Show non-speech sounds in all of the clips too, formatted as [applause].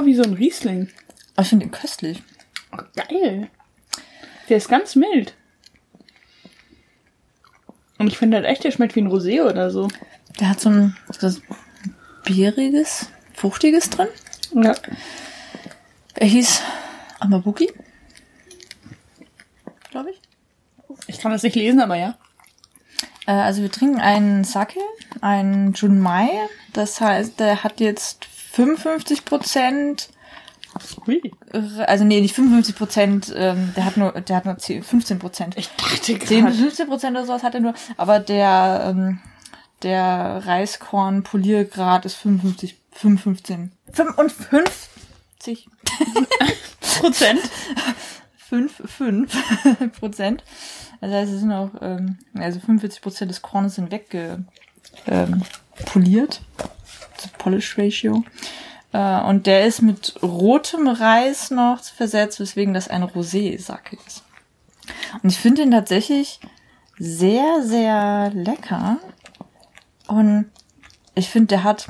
Oh, wie so ein Riesling. ich finde den köstlich. Geil. Der ist ganz mild. Und ich finde halt echt, der schmeckt wie ein Rosé oder so. Der hat so ein was Bieriges, Fruchtiges drin. Ja. Er hieß Amabuki. Glaube ich. Ich kann das nicht lesen, aber ja. Äh, also wir trinken einen Sake, einen Junmai. Das heißt, der hat jetzt 55 Prozent, also nee, nicht 55 Prozent, ähm, der hat nur, der hat nur 10, 15 Prozent. Ich dachte 10 bis gerade. 15 Prozent oder sowas hat er nur, aber der, ähm, der Reiskorn-Poliergrad ist 55, 55, 55 Prozent. [laughs] 5, 5 [laughs] Prozent. Das heißt, es sind auch, ähm, also 45 Prozent des Kornes sind wegge, ähm, poliert. Polish Ratio. Äh, und der ist mit rotem Reis noch versetzt, weswegen das ein Rosé-Sake ist. Und ich finde ihn tatsächlich sehr, sehr lecker. Und ich finde, der hat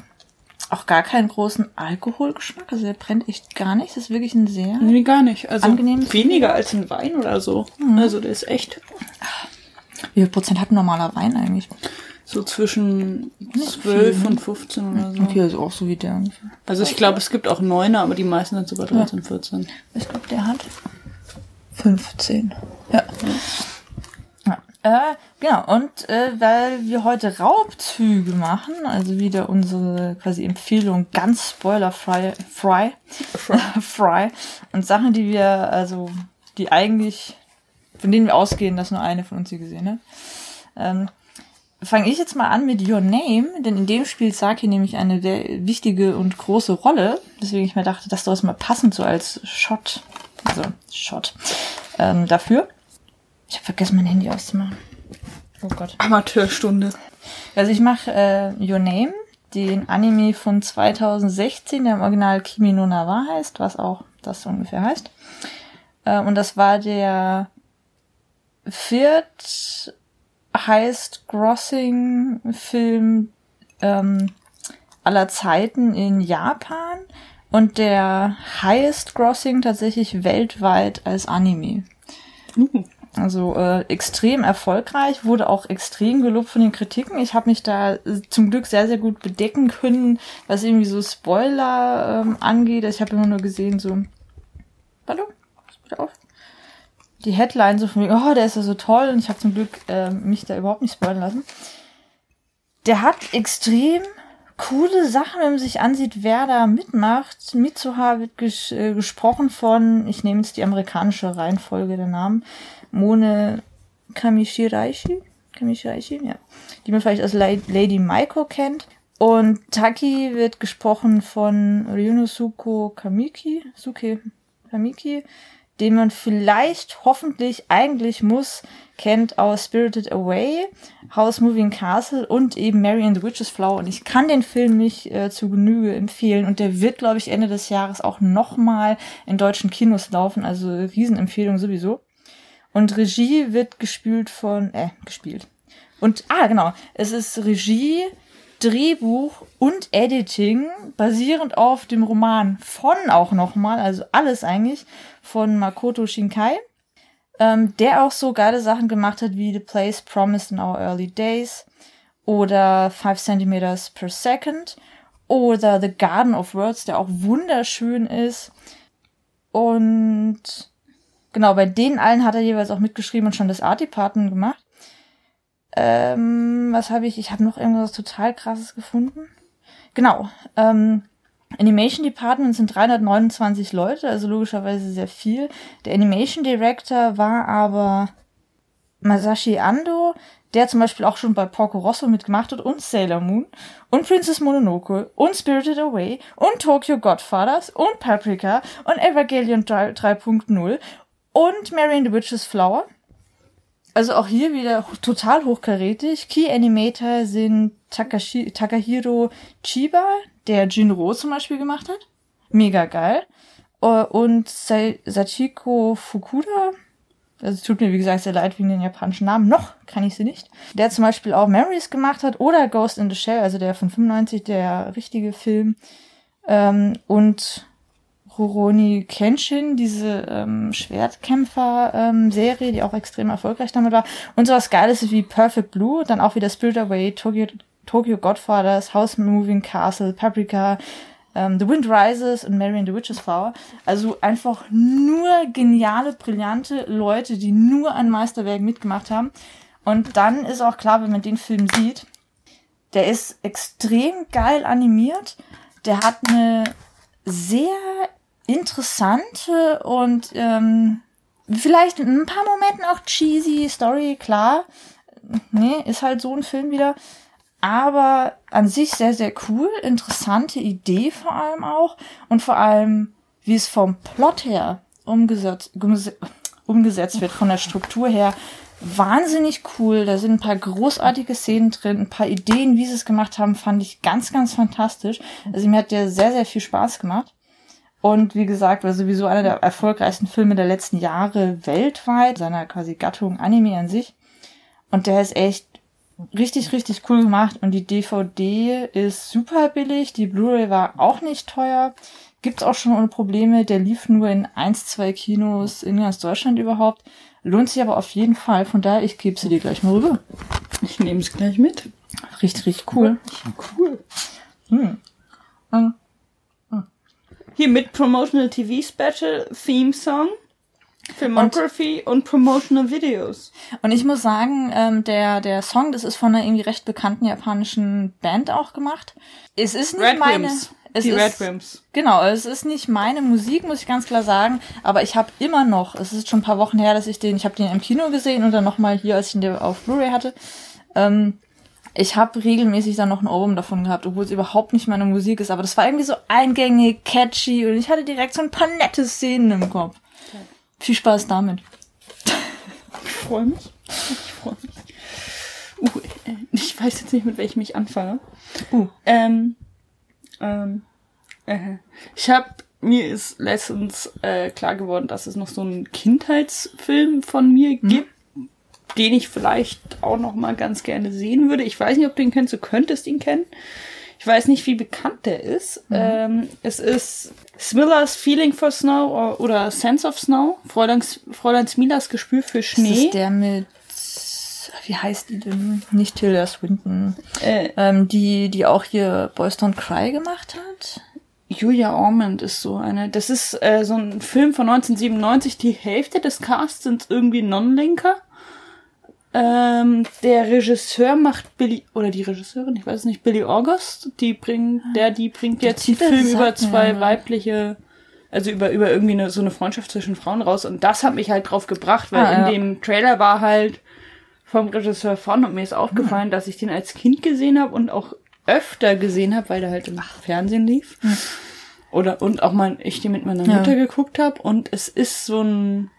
auch gar keinen großen Alkoholgeschmack. Also der brennt echt gar nicht. Das ist wirklich ein sehr Nee, gar nicht. Also Angenehm. weniger als ein Wein oder so. Also der ist echt Wie viel Prozent hat ein normaler Wein eigentlich? So zwischen Nicht 12 viel, ne? und 15 oder so. Okay, also auch so wie der ungefähr. Also ich glaube, es gibt auch Neuner, aber die meisten sind sogar 13, 14. Ich glaube, der hat 15. Ja. ja. Äh, genau, und äh, weil wir heute Raubzüge machen, also wieder unsere quasi Empfehlung ganz spoilerfrei, fry, fry, [laughs] und Sachen, die wir, also, die eigentlich, von denen wir ausgehen, dass nur eine von uns sie gesehen hat, ähm, fange ich jetzt mal an mit Your Name, denn in dem spielt Saki nämlich eine sehr wichtige und große Rolle, deswegen ich mir dachte, das ist mal passend so als Shot, also Shot, ähm, dafür. Ich habe vergessen, mein Handy auszumachen. Oh Gott. Amateurstunde. Also ich mache äh, Your Name, den Anime von 2016, der im Original Kimi no Nawa heißt, was auch das ungefähr heißt. Äh, und das war der viert highest grossing Film ähm, aller Zeiten in Japan und der highest grossing tatsächlich weltweit als Anime. Uh. Also äh, extrem erfolgreich, wurde auch extrem gelobt von den Kritiken. Ich habe mich da äh, zum Glück sehr, sehr gut bedecken können, was irgendwie so Spoiler ähm, angeht. Ich habe immer nur gesehen, so, hallo, pass bitte auf. Die Headline so von mir, oh, der ist ja so toll und ich habe zum Glück äh, mich da überhaupt nicht spoilern lassen. Der hat extrem coole Sachen, wenn man sich ansieht, wer da mitmacht. Mitsuha wird ges äh, gesprochen von, ich nehme jetzt die amerikanische Reihenfolge der Namen, Mone Kamishiraishi, Kamishiraishi, ja, die man vielleicht als La Lady Maiko kennt. Und Taki wird gesprochen von Ryunosuke Kamiki, Suke Kamiki, den man vielleicht, hoffentlich, eigentlich muss, kennt aus Spirited Away, House Moving Castle und eben Mary and the Witch's Flower. Und ich kann den Film nicht äh, zu Genüge empfehlen. Und der wird, glaube ich, Ende des Jahres auch nochmal in deutschen Kinos laufen. Also Riesenempfehlung sowieso. Und Regie wird gespielt von, äh, gespielt. Und, ah, genau, es ist Regie, Drehbuch und Editing basierend auf dem Roman von auch nochmal, also alles eigentlich, von Makoto Shinkai, ähm, der auch so geile Sachen gemacht hat wie The Place Promised in Our Early Days oder Five Centimeters per Second oder The Garden of Words, der auch wunderschön ist. Und genau, bei denen allen hat er jeweils auch mitgeschrieben und schon das Art Department gemacht. Ähm, was habe ich? Ich habe noch irgendwas total krasses gefunden. Genau. Ähm, Animation Department sind 329 Leute, also logischerweise sehr viel. Der Animation Director war aber Masashi Ando, der zum Beispiel auch schon bei Porco Rosso mitgemacht hat und Sailor Moon und Princess Mononoke und Spirited Away und Tokyo Godfathers und Paprika und Evangelion 3.0 und Mary and the Witch's Flower. Also auch hier wieder total hochkarätig. Key Animator sind Takashi, Takahiro Chiba, der Jinro zum Beispiel gemacht hat. Mega geil. Äh, Und Sa- Sachiko Fukuda. Also tut mir, wie gesagt, sehr leid wegen den japanischen Namen. Noch kann ich sie nicht. Der zum Beispiel auch Memories gemacht hat oder Ghost in the Shell, also der von 95, der richtige Film. Ähm, und Rurouni Kenshin, diese ähm, Schwertkämpfer-Serie, ähm, die auch extrem erfolgreich damit war. Und sowas Geiles wie Perfect Blue, dann auch wieder Spirit Away, Tokyo, Tokyo Godfathers, House Moving Castle, Paprika, ähm, The Wind Rises und Mary and the Witch's Flower. Also einfach nur geniale, brillante Leute, die nur an Meisterwerken mitgemacht haben. Und dann ist auch klar, wenn man den Film sieht, der ist extrem geil animiert. Der hat eine sehr interessante und ähm, vielleicht in ein paar Momenten auch cheesy Story, klar. Nee, ist halt so ein Film wieder aber an sich sehr, sehr cool, interessante Idee vor allem auch und vor allem, wie es vom Plot her umgesetzt, umgesetzt wird, von der Struktur her, wahnsinnig cool. Da sind ein paar großartige Szenen drin, ein paar Ideen, wie sie es gemacht haben, fand ich ganz, ganz fantastisch. Also mir hat der sehr, sehr viel Spaß gemacht. Und wie gesagt, war sowieso einer der erfolgreichsten Filme der letzten Jahre weltweit, seiner quasi Gattung Anime an sich. Und der ist echt richtig, richtig cool gemacht und die DVD ist super billig. Die Blu-ray war auch nicht teuer. Gibt's auch schon ohne Probleme. Der lief nur in eins, zwei Kinos in ganz Deutschland überhaupt. Lohnt sich aber auf jeden Fall. Von daher, ich gebe sie dir gleich mal rüber. Ich nehme es gleich mit. Richtig, richtig cool. Cool. Hm. Hier mit Promotional TV Special Theme Song. Filmography und, und, Promotional Videos. Und ich muss sagen, ähm, der, der Song, das ist von einer irgendwie recht bekannten japanischen Band auch gemacht. Es ist nicht Red meine... Rims. Es die ist, Red Rims. Genau, es ist nicht meine Musik, muss ich ganz klar sagen, aber ich habe immer noch, es ist schon ein paar Wochen her, dass ich den, ich habe den im Kino gesehen und dann nochmal hier, als ich ihn auf Blu-ray hatte. Ähm, ich habe regelmäßig dann noch ein Ohrwurm davon gehabt, obwohl es überhaupt nicht meine Musik ist, aber das war irgendwie so eingängig, catchy und ich hatte direkt so ein paar nette Szenen im Kopf. Viel Spaß damit. Ich freue mich. Ich freue mich. Uh, äh, ich weiß jetzt nicht, mit welchem ich anfange. Uh. Ähm, ähm, äh, ich habe mir ist letztens äh, klar geworden, dass es noch so einen Kindheitsfilm von mir mhm. gibt, den ich vielleicht auch noch mal ganz gerne sehen würde. Ich weiß nicht, ob du ihn kennst. Du könntest ihn kennen. Ich weiß nicht, wie bekannt der ist. Mhm. Ähm, es ist Smiller's Feeling for Snow oder Sense of Snow. Fräulein, Fräulein Smilers Gespür für Schnee. Das ist der mit wie heißt die denn? Nicht Tilda Swinton. Äh, ähm, die, die auch hier Boys Don't Cry gemacht hat. Julia Ormond ist so eine. Das ist äh, so ein Film von 1997. Die Hälfte des Casts sind irgendwie Non-Linker. Ähm, der Regisseur macht Billy, oder die Regisseurin, ich weiß nicht, Billy August, die bringt, der, die bringt jetzt einen Film über zwei ja. weibliche, also über, über irgendwie eine, so eine Freundschaft zwischen Frauen raus. Und das hat mich halt drauf gebracht, weil ah, in ja. dem Trailer war halt vom Regisseur von und mir ist aufgefallen, hm. dass ich den als Kind gesehen habe und auch öfter gesehen habe, weil der halt im Fernsehen lief. Hm. Oder, und auch mal ich den mit meiner Mutter ja. geguckt habe. Und es ist so ein,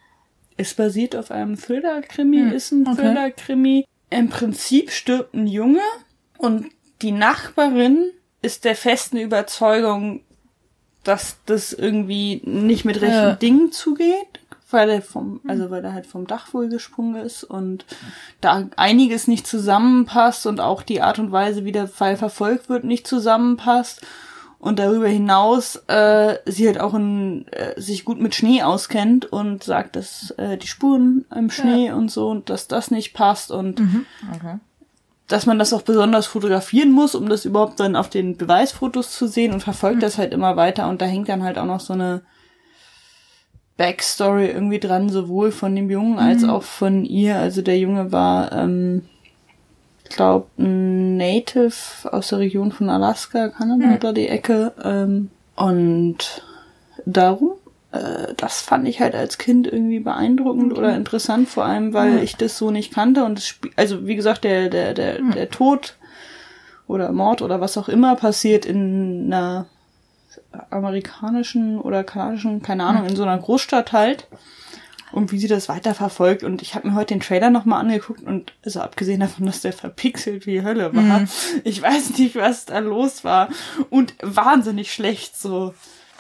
es basiert auf einem Thriller-Krimi, hm, ist ein okay. Thriller-Krimi. Im Prinzip stirbt ein Junge und die Nachbarin ist der festen Überzeugung, dass das irgendwie nicht mit rechten ja. Dingen zugeht, weil er vom, hm. also weil er halt vom Dach wohl gesprungen ist und da einiges nicht zusammenpasst und auch die Art und Weise, wie der Fall verfolgt wird, nicht zusammenpasst und darüber hinaus äh, sie halt auch in, äh, sich gut mit Schnee auskennt und sagt, dass äh, die Spuren im Schnee ja. und so und dass das nicht passt und mhm. okay. dass man das auch besonders fotografieren muss, um das überhaupt dann auf den Beweisfotos zu sehen und verfolgt mhm. das halt immer weiter und da hängt dann halt auch noch so eine Backstory irgendwie dran, sowohl von dem Jungen als mhm. auch von ihr. Also der Junge war ähm, glaube, ein Native aus der Region von Alaska, Kanada mhm. oder die Ecke. Ähm, und darum, äh, das fand ich halt als Kind irgendwie beeindruckend okay. oder interessant, vor allem, weil mhm. ich das so nicht kannte. Und es also wie gesagt, der, der, der, mhm. der Tod oder Mord oder was auch immer passiert in einer amerikanischen oder kanadischen, keine Ahnung, in so einer Großstadt halt und wie sie das weiterverfolgt. Und ich habe mir heute den Trailer nochmal angeguckt und also abgesehen davon, dass der verpixelt wie Hölle war, mhm. ich weiß nicht, was da los war. Und wahnsinnig schlecht so.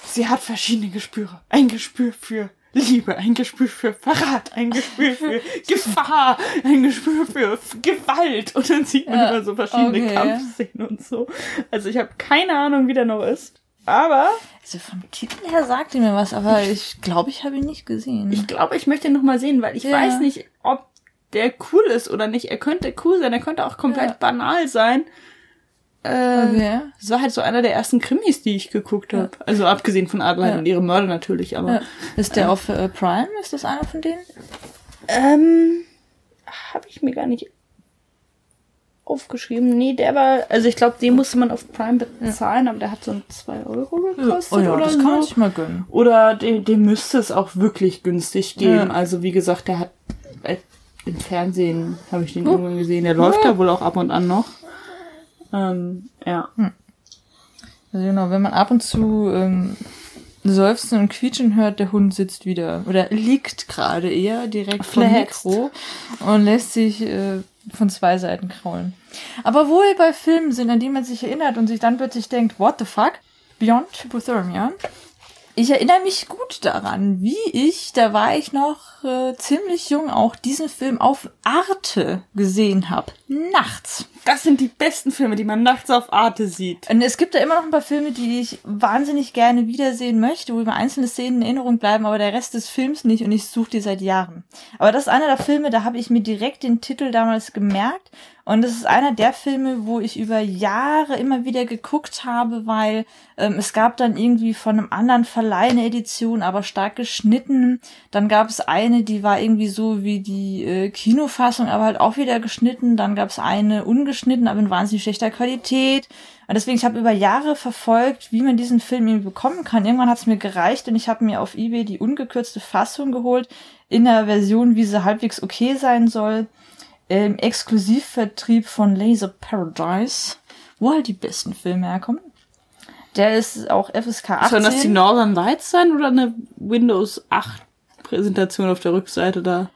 Sie hat verschiedene Gespüre. Ein Gespür für Liebe, ein Gespür für Verrat, ein Gespür für [laughs] Gefahr, ein Gespür für Gewalt. Und dann sieht man Ja, immer so verschiedene okay. Kampfszenen und so. Also ich habe keine Ahnung, wie der noch ist. Aber Also vom Titel her sagt ihr mir was, aber ich glaube, ich habe ihn nicht gesehen. ich glaube, ich möchte ihn noch mal sehen, weil ich Ja. weiß nicht, ob der cool ist oder nicht. Er könnte cool sein, er könnte auch komplett Ja. banal sein. Äh, Okay. Das war halt so einer der ersten Krimis, die ich geguckt habe. Also abgesehen von Adelheid Ja. und ihre Mörder natürlich, aber Ja. Ist der auf äh, Prime? Ist das einer von denen? ähm, habe ich mir gar nicht aufgeschrieben. Nee, der war, also ich glaube, den musste man auf Prime bezahlen, aber der hat so ein 2 Euro gekostet oh ja, oder das so. kann man sich mal gönnen. Oder dem, dem müsste es auch wirklich günstig geben. Ja. Also wie gesagt, der hat äh, im Fernsehen habe ich den irgendwann gesehen. Der läuft da wohl auch ab und an noch. Ähm, ja. Also genau, wenn man ab und zu ähm, seufzen und quietschen hört, der Hund sitzt wieder oder liegt gerade eher direkt vom. Mikro und lässt sich äh, von zwei Seiten kraulen. Aber wo wir bei Filmen sind, an die man sich erinnert und sich dann plötzlich denkt, what the fuck? Beyond Hypothermia. Ich erinnere mich gut daran, wie ich, da war ich noch äh, ziemlich jung, auch diesen Film auf Arte gesehen habe. Nachts. Das sind die besten Filme, die man nachts auf Arte sieht. Und es gibt da immer noch ein paar Filme, die ich wahnsinnig gerne wiedersehen möchte, wo mir einzelne Szenen in Erinnerung bleiben, aber der Rest des Films nicht und ich suche die seit Jahren. Aber das ist einer der Filme, da habe ich mir direkt den Titel damals gemerkt und das ist einer der Filme, wo ich über Jahre immer wieder geguckt habe, weil ähm, es gab dann irgendwie von einem anderen Verleih eine Edition, aber stark geschnitten. Dann gab es eine, die war irgendwie so wie die äh, Kinofassung, aber halt auch wieder geschnitten. Dann gab es eine ungeschnitten, aber in wahnsinnig schlechter Qualität. Und deswegen, ich habe über Jahre verfolgt, wie man diesen Film irgendwie bekommen kann. Irgendwann hat es mir gereicht und ich habe mir auf Ebay die ungekürzte Fassung geholt, in der Version, wie sie halbwegs okay sein soll, im Exklusivvertrieb von Laser Paradise, wo halt die besten Filme herkommen. Der ist auch FSK 18. Sollen das die Northern Lights sein oder eine Windows 8 Präsentation auf der Rückseite da?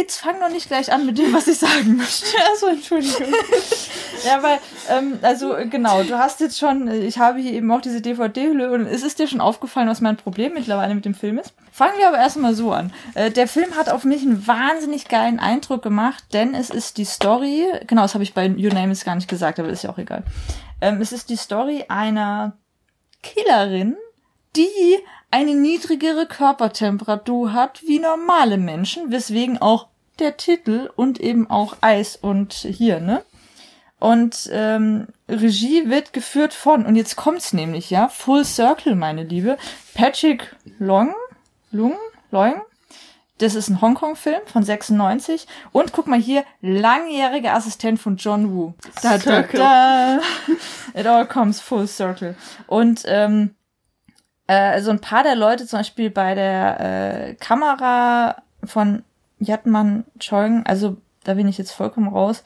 Jetzt fang doch nicht gleich an mit dem, was ich sagen möchte. [laughs] Also, Entschuldigung. ja, weil, ähm, also genau, du hast jetzt schon, äh, ich habe hier eben auch diese DVD-Hülle und es ist dir schon aufgefallen, was mein Problem mittlerweile mit dem Film ist. Fangen wir aber erstmal so an. Äh, der Film hat auf mich einen wahnsinnig geilen Eindruck gemacht, denn es ist die Story, genau, das habe ich bei You Name It gar nicht gesagt, aber ist ja auch egal. Ähm, es ist die Story einer Killerin, die eine niedrigere Körpertemperatur hat wie normale Menschen, weswegen auch der Titel und eben auch Eis und hier, ne? Und ähm, Regie wird geführt von, und jetzt kommt's nämlich, ja, Full Circle, meine Liebe, Patrick Long, Lung, Loing, das ist ein Hongkong-Film von 96. Und guck mal hier, langjähriger Assistent von John Woo. Da, da, da. [laughs] It all comes full circle. Und ähm, äh, so ein paar der Leute, zum Beispiel bei der äh, Kamera von Yatman Choing, also da bin ich jetzt vollkommen raus.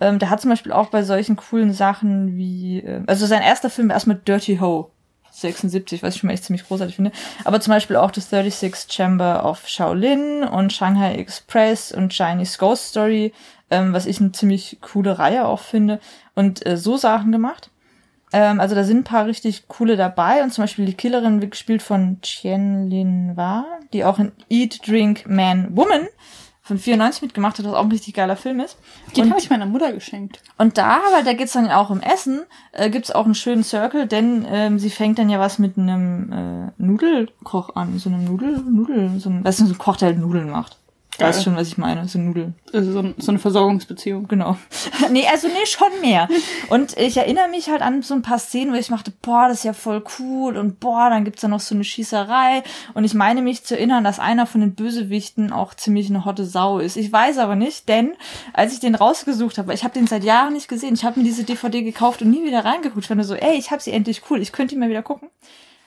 Ähm, der hat zum Beispiel auch bei solchen coolen Sachen wie, äh, also sein erster Film war erstmal Dirty Ho. 76, was ich schon mal echt ziemlich großartig finde. Aber zum Beispiel auch das 36 Chamber of Shaolin und Shanghai Express und Chinese Ghost Story, ähm, was ich eine ziemlich coole Reihe auch finde. Und äh, so Sachen gemacht. Ähm, also da sind ein paar richtig coole dabei und zum Beispiel die Killerin wird gespielt von Chien Lin Wa, die auch in Eat, Drink, Man, Woman von 94 mitgemacht hat, was auch ein richtig geiler Film ist. Den habe ich meiner Mutter geschenkt. und da, weil da geht's dann auch um Essen, äh, gibt's auch einen schönen Circle, denn ähm, sie fängt dann ja was mit einem äh, Nudelkoch an, so einem Nudel, Nudel, so ein, weißt du, so ein Koch, der halt Nudeln macht. Geil. Weißt schon, was ich meine, so Nudeln. Also so, ein- so eine Versorgungsbeziehung. Genau. [laughs] nee, also nee, schon mehr. Und ich erinnere mich halt an so ein paar Szenen, wo ich dachte, boah, das ist ja voll cool und boah, dann gibt's da noch so eine Schießerei. Und ich meine mich zu erinnern, dass einer von den Bösewichten auch ziemlich eine hotte Sau ist. Ich weiß aber nicht, denn als ich den rausgesucht habe, ich habe den seit Jahren nicht gesehen, ich habe mir diese DVD gekauft und nie wieder reingeguckt. Ich fand so, ey, ich habe sie endlich cool, ich könnte ihn mal wieder gucken.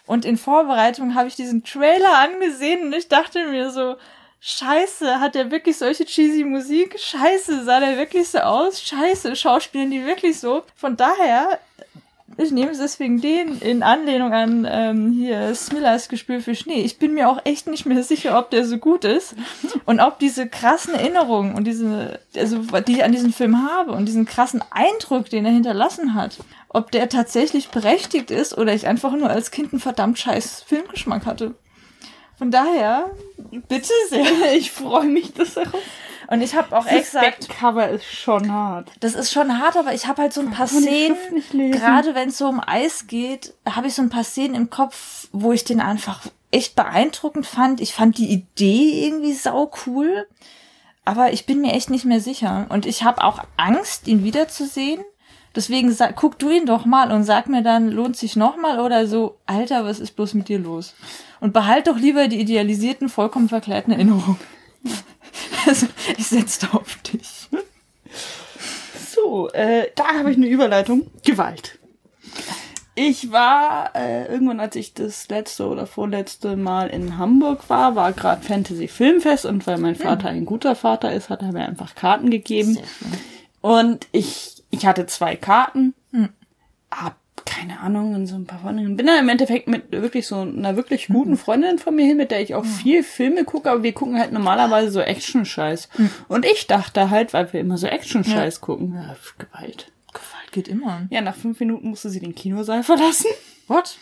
Und in Vorbereitung habe ich diesen Trailer angesehen und ich dachte mir so, Scheiße, hat der wirklich solche cheesy Musik? Scheiße, sah der wirklich so aus? Scheiße, schauspielen die wirklich so? Von daher, ich nehme es deswegen den in Anlehnung an ähm, hier Smillers Gespür für Schnee. Ich bin mir auch echt nicht mehr sicher, ob der so gut ist [laughs] und ob diese krassen Erinnerungen und diese, also die ich an diesen Film habe und diesen krassen Eindruck, den er hinterlassen hat, ob der tatsächlich berechtigt ist oder ich einfach nur als Kind einen verdammt scheiß Filmgeschmack hatte. Von daher, bitte sehr. [laughs] Ich freue mich, dass er Und ich habe auch exakt. Cover ist schon hart. Das ist schon hart, aber ich habe halt so ein paar Szenen, gerade wenn es so um Eis geht, habe ich so ein paar Szenen im Kopf, wo ich den einfach echt beeindruckend fand. Ich fand die Idee irgendwie sau cool, aber ich bin mir echt nicht mehr sicher. Und ich habe auch Angst, ihn wiederzusehen. Deswegen sag, guck du ihn doch mal und sag mir dann, lohnt sich noch mal oder so, Alter, was ist bloß mit dir los? Und behalt doch lieber die idealisierten, vollkommen verklärten Erinnerungen. [laughs] Also, ich setze da auf dich. So, äh, da habe ich eine Überleitung. Gewalt. Ich war äh, irgendwann, als ich das letzte oder vorletzte Mal in Hamburg war, war gerade Fantasy Filmfest und weil mein Vater ein guter Vater ist, hat er mir einfach Karten gegeben. Und ich, ich hatte zwei Karten, hab keine Ahnung, in so ein paar Freundinnen. Bin dann im Endeffekt mit wirklich so einer wirklich guten Freundin von mir hin, mit der ich auch viel Filme gucke, aber wir gucken halt normalerweise so Action-Scheiß. Und ich dachte halt, weil wir immer so Action-Scheiß gucken, ja, Gewalt. Gewalt geht immer. Ja, nach fünf Minuten musste sie den Kinosaal verlassen. What?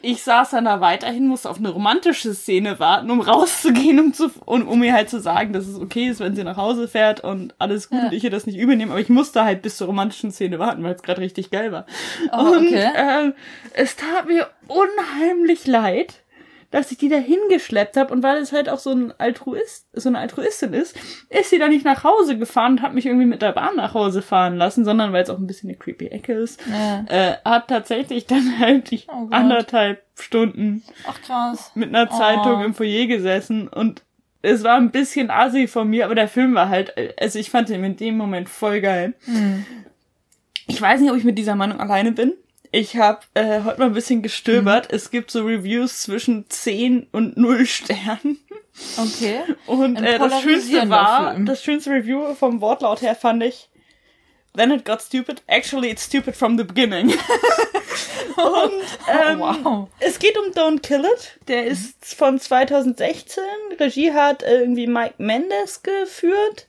Ich saß dann da weiterhin, musste auf eine romantische Szene warten, um rauszugehen, um, zu, um, um ihr halt zu sagen, dass es okay ist, wenn sie nach Hause fährt und alles gut Ja. und ich ihr das nicht übernehme. Aber ich musste halt bis zur romantischen Szene warten, weil es gerade richtig geil war. Oh, und okay. ähm, es tat mir unheimlich leid, dass ich die da hingeschleppt habe und weil es halt auch so ein Altruist, so eine Altruistin ist, ist sie da nicht nach Hause gefahren und hat mich irgendwie mit der Bahn nach Hause fahren lassen, sondern weil es auch ein bisschen eine creepy Ecke ist, Ja. äh, hat tatsächlich dann halt die Oh anderthalb Stunden Ach mit einer Zeitung Oh. im Foyer gesessen und es war ein bisschen assi von mir, aber der Film war halt, also ich fand ihn in dem Moment voll geil. Hm. Ich weiß nicht, ob ich mit dieser Meinung alleine bin. Ich habe äh, heute mal ein bisschen gestöbert. Mhm. Es gibt so Reviews zwischen 10 und 0 [laughs] Sternen. Okay. Und äh, das Schönste war, Film. das schönste Review vom Wortlaut her fand ich, Then it got stupid. Actually, it's stupid from the beginning. [laughs] und ähm, oh, wow. es geht um Don't Kill It. Der ist von 2016. Regie hat äh, irgendwie Mike Mendes geführt.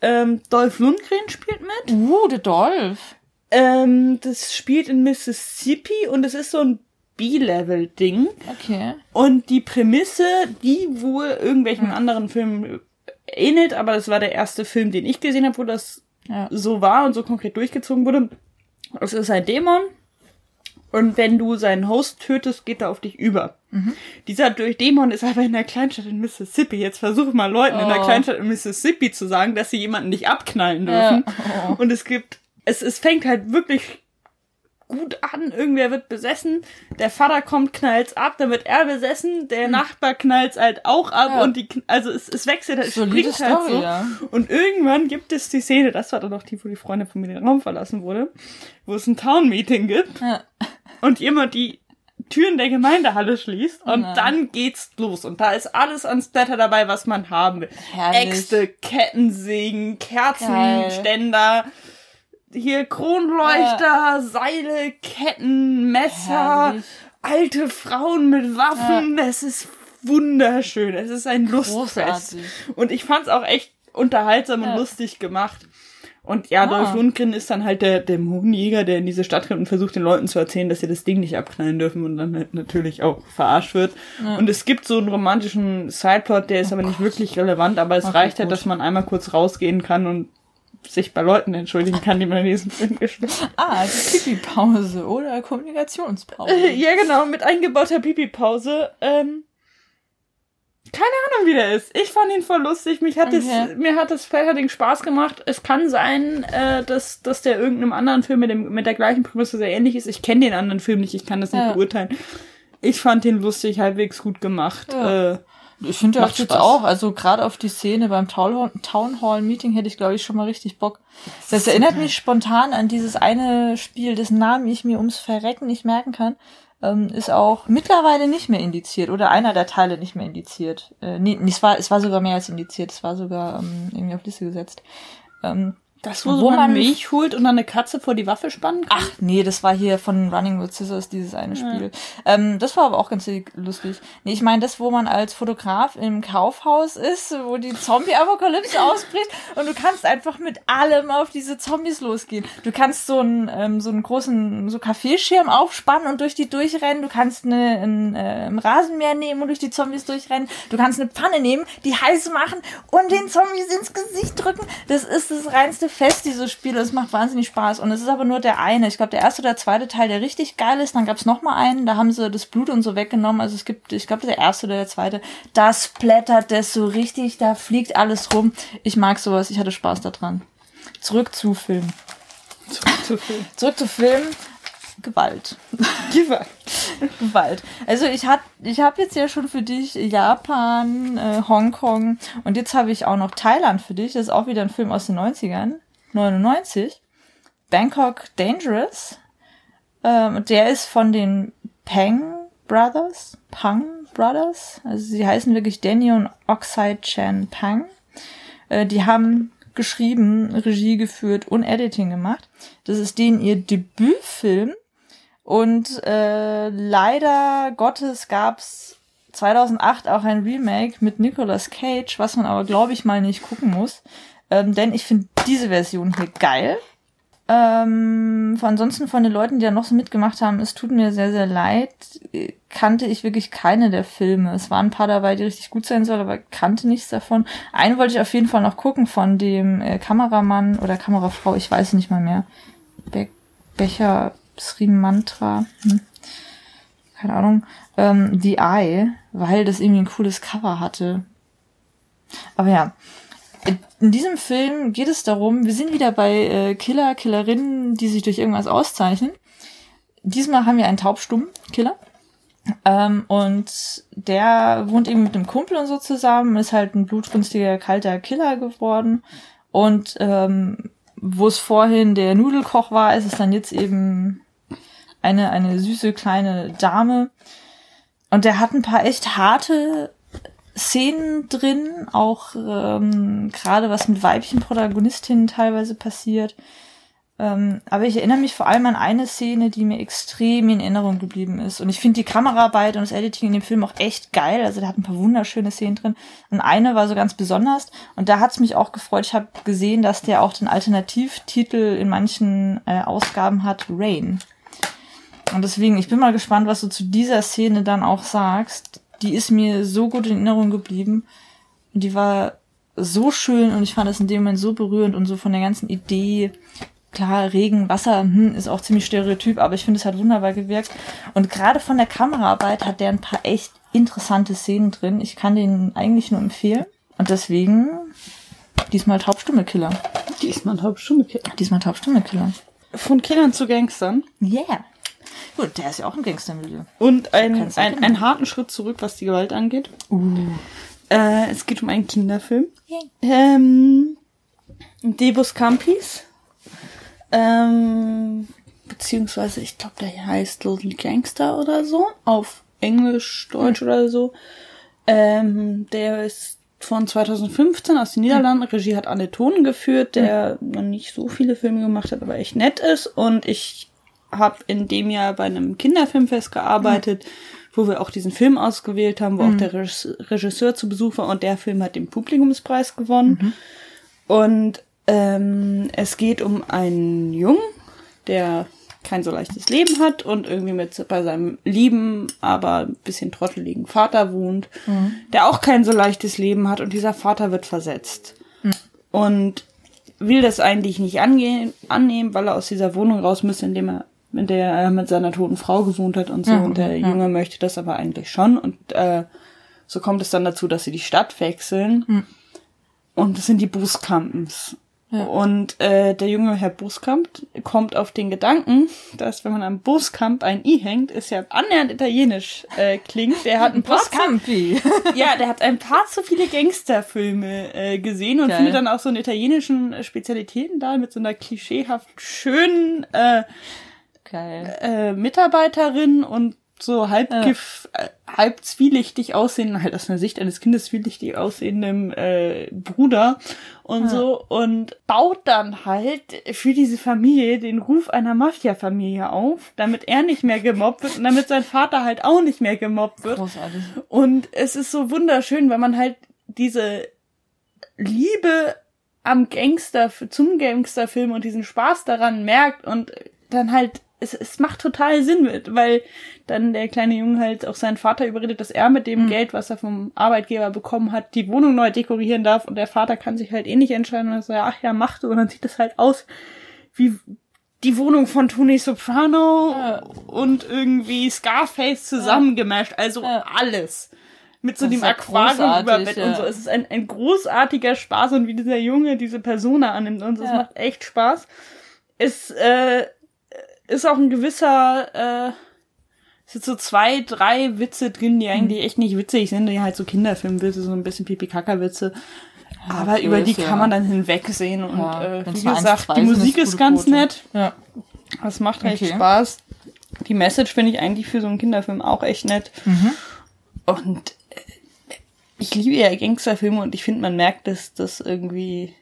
Ähm, Dolph Lundgren spielt mit. Uh, der Dolph. Ähm, das spielt in Mississippi und es ist so ein B-Level-Ding. Okay. Und die Prämisse, die wohl irgendwelchen anderen Filmen ähnelt, aber das war der erste Film, den ich gesehen habe, wo das Ja. so war und so konkret durchgezogen wurde. Es ist ein Dämon. Und wenn du seinen Host tötest, geht er auf dich über. Dieser durch Dämon ist aber in der Kleinstadt in Mississippi. Jetzt versuch mal Leuten in der Oh. Kleinstadt in Mississippi zu sagen, dass sie jemanden nicht abknallen dürfen. Ja. Oh. Und es gibt, es, es fängt halt wirklich gut an. Irgendwer wird besessen. Der Vater kommt, knallt's ab, dann wird er besessen. Der Nachbar knallt's halt auch ab. Hm. Ja. Und die, also es, es wechselt halt, es Solide springt halt Story, so. ja. Und irgendwann gibt es die Szene, das war dann noch die, wo die Freundin von mir den Raum verlassen wurde, wo es ein Town-Meeting gibt Ja. und jemand die Türen der Gemeindehalle schließt und Nein. dann geht's los. Und da ist alles an Splatter dabei, was man haben will. Herrlich. Äxte, Kettensägen, Kerzenständer, hier Kronleuchter, Seile, Ketten, Messer, Herrlich. alte Frauen mit Waffen. Es ist wunderschön. Es ist ein Lustfest. Und ich fand's auch echt unterhaltsam Ja. und lustig gemacht. Und ja, Ah. Dolph Lundgren ist dann halt der Dämonenjäger, der in diese Stadt kommt und versucht den Leuten zu erzählen, dass sie das Ding nicht abknallen dürfen und dann halt natürlich auch verarscht wird. Und es gibt so einen romantischen Sideplot, der ist aber nicht wirklich relevant, aber es Okay, reicht halt, gut. dass man einmal kurz rausgehen kann und sich bei Leuten entschuldigen kann, die man in diesem Film geschnitten Ah, die Pipi-Pause oder Kommunikationspause. [laughs] Ja, genau, mit eingebauter Pipi-Pause. Ähm, keine Ahnung, wie der ist. Ich fand ihn voll lustig. Mich hat Okay. das, mir hat das Flatterding Spaß gemacht. Es kann sein, äh, dass, dass der irgendeinem anderen Film mit, dem, mit der gleichen Prämisse sehr ähnlich ist. Ich kenne den anderen Film nicht, ich kann das nicht Ja. beurteilen. Ich fand den lustig, halbwegs gut gemacht. Ja. Äh, Ich finde, hat jetzt auch, also gerade auf die Szene beim Town Hall- Meeting hätte ich, glaube ich, schon mal richtig Bock. Das erinnert mich spontan an dieses eine Spiel, dessen Namen ich mir ums Verrecken nicht merken kann. Ähm, ist auch mittlerweile nicht mehr indiziert oder einer der Teile nicht mehr indiziert. Äh, nee, nee, es war, es war sogar mehr als indiziert, es war sogar ähm, irgendwie auf Liste gesetzt. Ähm, Das, wo, Wo man man- Milch holt und dann eine Katze vor die Waffe spannen kann? Ach nee, das war hier von Running with Scissors, dieses eine Spiel. Ähm, das war aber auch ganz lustig. Nee, ich meine das, wo man als Fotograf im Kaufhaus ist, wo die Zombie-Apokalypse [laughs] ausbricht und du kannst einfach mit allem auf diese Zombies losgehen. Du kannst so einen, ähm, so einen großen so Kaffeeschirm aufspannen und durch die durchrennen. Du kannst eine, ein äh, ein Rasenmäher nehmen und durch die Zombies durchrennen. Du kannst eine Pfanne nehmen, die heiß machen und den Zombies ins Gesicht drücken. Das ist das reinste Fest, dieses Spiel. Es macht wahnsinnig Spaß. Und es ist aber nur der eine. Ich glaube, der erste oder der zweite Teil, der richtig geil ist. Dann gab es noch mal einen, da haben sie das Blut und so weggenommen. Also es gibt, ich glaube, der erste oder der zweite. Das blättert das so richtig, da fliegt alles rum. Ich mag sowas, ich hatte Spaß daran. Zurück zu Film. Zu viel. [laughs] Zurück zu Film. Gewalt. Gewalt. [laughs] Gewalt. Also ich hat, ich habe jetzt ja schon für dich Japan, äh, Hongkong und jetzt habe ich auch noch Thailand für dich. Das ist auch wieder ein Film aus den 90ern. 99. Bangkok Dangerous. Ähm, der ist von den Pang Brothers. Pang Brothers. Also sie heißen wirklich Danny und Oxide Chan Pang. Äh, die haben geschrieben, Regie geführt und Editing gemacht. Das ist denen ihr Debütfilm. Und äh, leider Gottes gab's 2008 auch ein Remake mit Nicolas Cage, was man aber, glaube ich, mal nicht gucken muss. Ähm, denn ich finde diese Version hier geil. Ähm, von ansonsten von den Leuten, die da noch so mitgemacht haben, es tut mir sehr, sehr leid, kannte ich wirklich keine der Filme. Es waren ein paar dabei, die richtig gut sein sollen, aber kannte nichts davon. Einen wollte ich auf jeden Fall noch gucken von dem äh, Kameramann oder Kamerafrau, ich weiß nicht mal mehr. Be Becher Sri Mantra, hm. keine Ahnung. Ähm, The Eye, weil das irgendwie ein cooles Cover hatte. Aber ja, in diesem Film geht es darum, wir sind wieder bei äh, Killer, Killerinnen, die sich durch irgendwas auszeichnen. Diesmal haben wir einen taubstummen Killer. Ähm, und der wohnt eben mit einem Kumpel und so zusammen, ist halt ein blutrünstiger, kalter Killer geworden. Und ähm, wo es vorhin der Nudelkoch war, ist es dann jetzt eben eine, eine süße kleine Dame. Und der hat ein paar echt harte Szenen drin, auch ähm, gerade was mit weiblichen Protagonistinnen teilweise passiert. Ähm, aber ich erinnere mich vor allem an eine Szene, die mir extrem in Erinnerung geblieben ist. Und ich finde die Kameraarbeit und das Editing in dem Film auch echt geil. Also der hat ein paar wunderschöne Szenen drin. Und eine war so ganz besonders. Und da hat's mich auch gefreut. Ich habe gesehen, dass der auch den Alternativtitel in manchen äh, Ausgaben hat, Rain. Und deswegen, ich bin mal gespannt, was du zu dieser Szene dann auch sagst. Die ist mir so gut in Erinnerung geblieben. Und die war so schön und ich fand es in dem Moment so berührend und so von der ganzen Idee. Klar, Regen, Wasser, hm, ist auch ziemlich stereotyp, aber ich finde, es hat wunderbar gewirkt. Und gerade von der Kameraarbeit hat der ein paar echt interessante Szenen drin. Ich kann den eigentlich nur empfehlen. Und deswegen diesmal Taubstumme-Killer. Diesmal Hauptstumme. Diesmal Taubstumme-Killer. Von Killern zu Gangstern. Yeah. Gut, der ist ja auch im Gangstermilieu. Und ein, ein, kennen. einen harten Schritt zurück, was die Gewalt angeht. Uh. Äh, es geht um einen Kinderfilm. Ähm, Debus Campis. Ähm, beziehungsweise, ich glaube, der heißt Little Gangster oder so. Auf Englisch, Deutsch oder so. Ähm, der ist von 2015 aus den Niederlanden. Regie hat Anne Tonen geführt, der noch nicht so viele Filme gemacht hat, aber echt nett ist. Und ich habe in dem Jahr bei einem Kinderfilmfest gearbeitet, wo wir auch diesen Film ausgewählt haben, wo auch der Regis- Regisseur zu Besuch war und der Film hat den Publikumspreis gewonnen. Und ähm, es geht um einen Jungen, der kein so leichtes Leben hat und irgendwie mit bei seinem lieben, aber ein bisschen trotteligen Vater wohnt, der auch kein so leichtes Leben hat und dieser Vater wird versetzt. Und will das eigentlich nicht angehen, annehmen, weil er aus dieser Wohnung raus müsste, in dem er in der er mit seiner toten Frau gewohnt hat und so. Mhm, und der ja. Junge möchte das aber eigentlich schon. Und äh, so kommt es dann dazu, dass sie die Stadt wechseln. Mhm. Und das sind die Buskampens. Ja. Und äh, der junge Herr Buskamp kommt auf den Gedanken, dass wenn man am Buskamp ein I hängt, ist ja annähernd italienisch äh, klingt. Der hat ein paar zu, [laughs] ja, der hat ein paar zu viele Gangsterfilme äh, gesehen und Geil. findet dann auch so einen italienischen Spezialitäten da mit so einer klischeehaft schönen äh, Geil. äh, Mitarbeiterin und so halb, Ja. gif, äh, halb zwielichtig aussehenden, halt aus einer Sicht eines Kindes zwielichtig aussehenden äh, Bruder und Ja. so und baut dann halt für diese Familie den Ruf einer Mafia-Familie auf, damit er nicht mehr gemobbt wird und damit sein Vater halt auch nicht mehr gemobbt wird. Großartig. Und es ist so wunderschön, weil man halt diese Liebe am Gangster, zum Gangsterfilm und diesen Spaß daran merkt und dann halt, es, es macht total Sinn mit, weil dann der kleine Junge halt auch seinen Vater überredet, dass er mit dem Mhm. Geld, was er vom Arbeitgeber bekommen hat, die Wohnung neu dekorieren darf und der Vater kann sich halt eh nicht entscheiden und er sagt, ach ja, mach du und dann sieht es halt aus wie die Wohnung von Tony Soprano Ja. und irgendwie Scarface zusammengemasht, also Ja. alles. Mit so Das dem Aquarium großartig, über Bett ja. und so. Es ist ein, ein großartiger Spaß und wie dieser Junge diese Persona annimmt und so. Es macht echt Spaß. Es äh, ist auch ein gewisser, äh, es sind so zwei, drei Witze drin, die eigentlich Mhm. echt nicht witzig sind, die halt so Kinderfilmwitze, so ein bisschen Pipi-Kaka-Witze. Aber okay, über die ja- kann man dann hinwegsehen und Ja, äh, wie gesagt, die Musik ist ist ganz Quote. nett. Ja. Das macht echt Okay. Spaß. Die Message finde ich eigentlich für so einen Kinderfilm auch echt nett. Mhm. Und äh, ich liebe ja Gangsterfilme und ich finde, man merkt, dass das irgendwie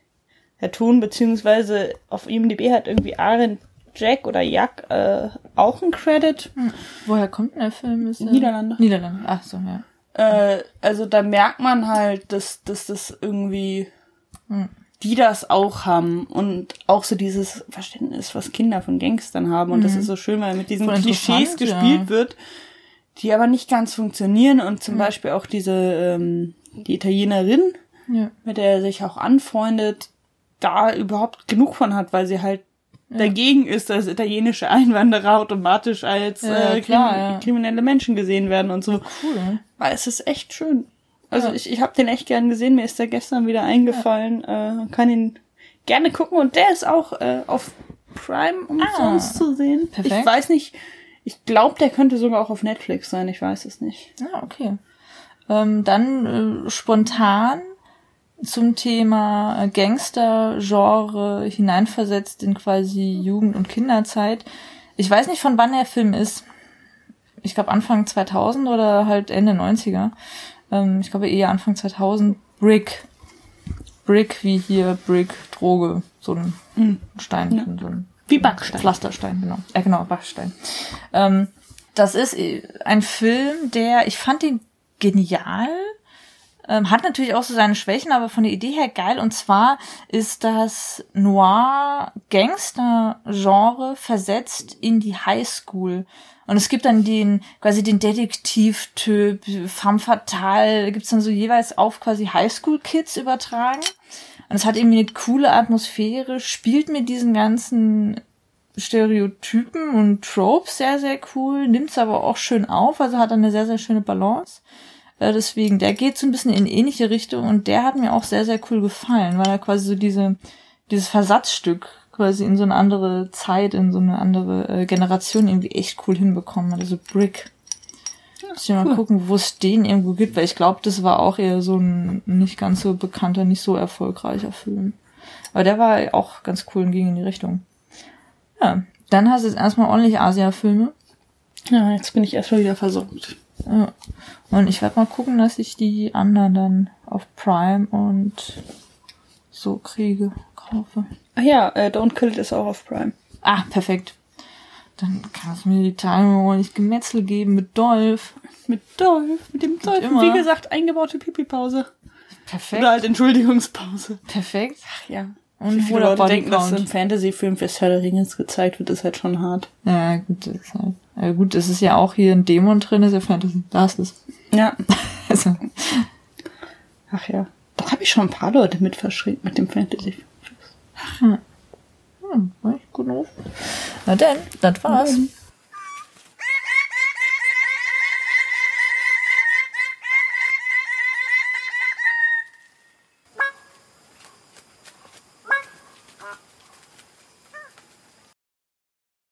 der Ton, beziehungsweise auf IMDb hat irgendwie Aaron Jack oder Jack äh, auch einen Credit. Woher kommt denn der Film? Ist der- Niederlande. Niederlande. Ach so, ja. Äh, also da merkt man halt, dass, dass das irgendwie Hm. die das auch haben und auch so dieses Verständnis, was Kinder von Gangstern haben. Und das ist so schön, weil mit diesen Voll Klischees gespielt ja. wird, die aber nicht ganz funktionieren. Und zum Beispiel auch diese, ähm, die Italienerin, Ja. mit der er sich auch anfreundet, da überhaupt genug von hat, weil sie halt dagegen ist, dass italienische Einwanderer automatisch als Ja, äh, klar, krim ja. kriminelle Menschen gesehen werden und so. Cool. Aber es ist echt schön. Also ich, ich habe den echt gern gesehen, mir ist der gestern wieder eingefallen. Äh, kann ihn gerne gucken und der ist auch äh, auf Prime umsonst zu sehen. Ah. Perfekt. Ich weiß nicht, ich glaube, der könnte sogar auch auf Netflix sein, ich weiß es nicht. Ja, okay. Ähm, dann äh, spontan zum Thema äh, Gangster-Genre hineinversetzt in quasi Jugend- und Kinderzeit. Ich weiß nicht, von wann der Film ist. Ich glaube Anfang 2000 oder halt Ende 90er. Ähm, ich glaube eher Anfang 2000. Brick. Brick wie hier Brick, Droge. So ein Stein. Ja. So ein Wie Backstein. Pflasterstein, genau. Ja, genau, Backstein. Ähm, das ist äh, ein Film, der, ich fand ihn genial. Ähm, hat natürlich auch so seine Schwächen, aber von der Idee her geil. Und zwar ist das Noir-Gangster-Genre versetzt in die Highschool. Und es gibt dann den, quasi den Detektiv-Typ, femme fatale, gibt's dann so jeweils auf quasi Highschool-Kids übertragen. Und es hat irgendwie eine coole Atmosphäre, spielt mit diesen ganzen Stereotypen und Tropes sehr, sehr cool, nimmt's aber auch schön auf, also hat eine sehr, sehr schöne Balance. Äh, deswegen, der geht so ein bisschen in ähnliche Richtung und der hat mir auch sehr, sehr cool gefallen, weil er quasi so diese, dieses Versatzstück quasi in so eine andere Zeit, in so eine andere äh, Generation irgendwie echt cool hinbekommen hat. Also Brick. Muss ich mal cool. gucken, wo es den irgendwo gibt, weil ich glaube, das war auch eher so ein nicht ganz so bekannter, nicht so erfolgreicher Film. Aber der war auch ganz cool und ging in die Richtung. Ja, dann hast du jetzt erstmal ordentlich Asia-Filme. Ja, jetzt bin ich erstmal wieder versorgt. Ja. Und ich werde mal gucken, dass ich die anderen dann auf Prime und so kriege, kaufe. Ach ja, äh, Don't Kill It ist auch auf Prime. Ah, perfekt. Dann kann es mir die Tage ordentlich Gemetzel geben mit Dolph. Mit Dolph, mit dem Dolph. immer. Wie gesagt, eingebaute Pipi-Pause. Perfekt. Oder halt Entschuldigungspause. Perfekt. Ja. Und denken, dass Bodycount. ein Fantasy-Film für Sir Ringens gezeigt wird, ist halt schon hart. Ja, gut, das ist halt. Ja, gut, es ist ja auch hier ein Dämon drin, ist ja Fantasy. Da ist es. Ja. [laughs] Also, Ach ja. Da habe ich schon ein paar Leute mit verschrieben mit dem Fantasy. hm, war ich gut auf. Na denn, das war's.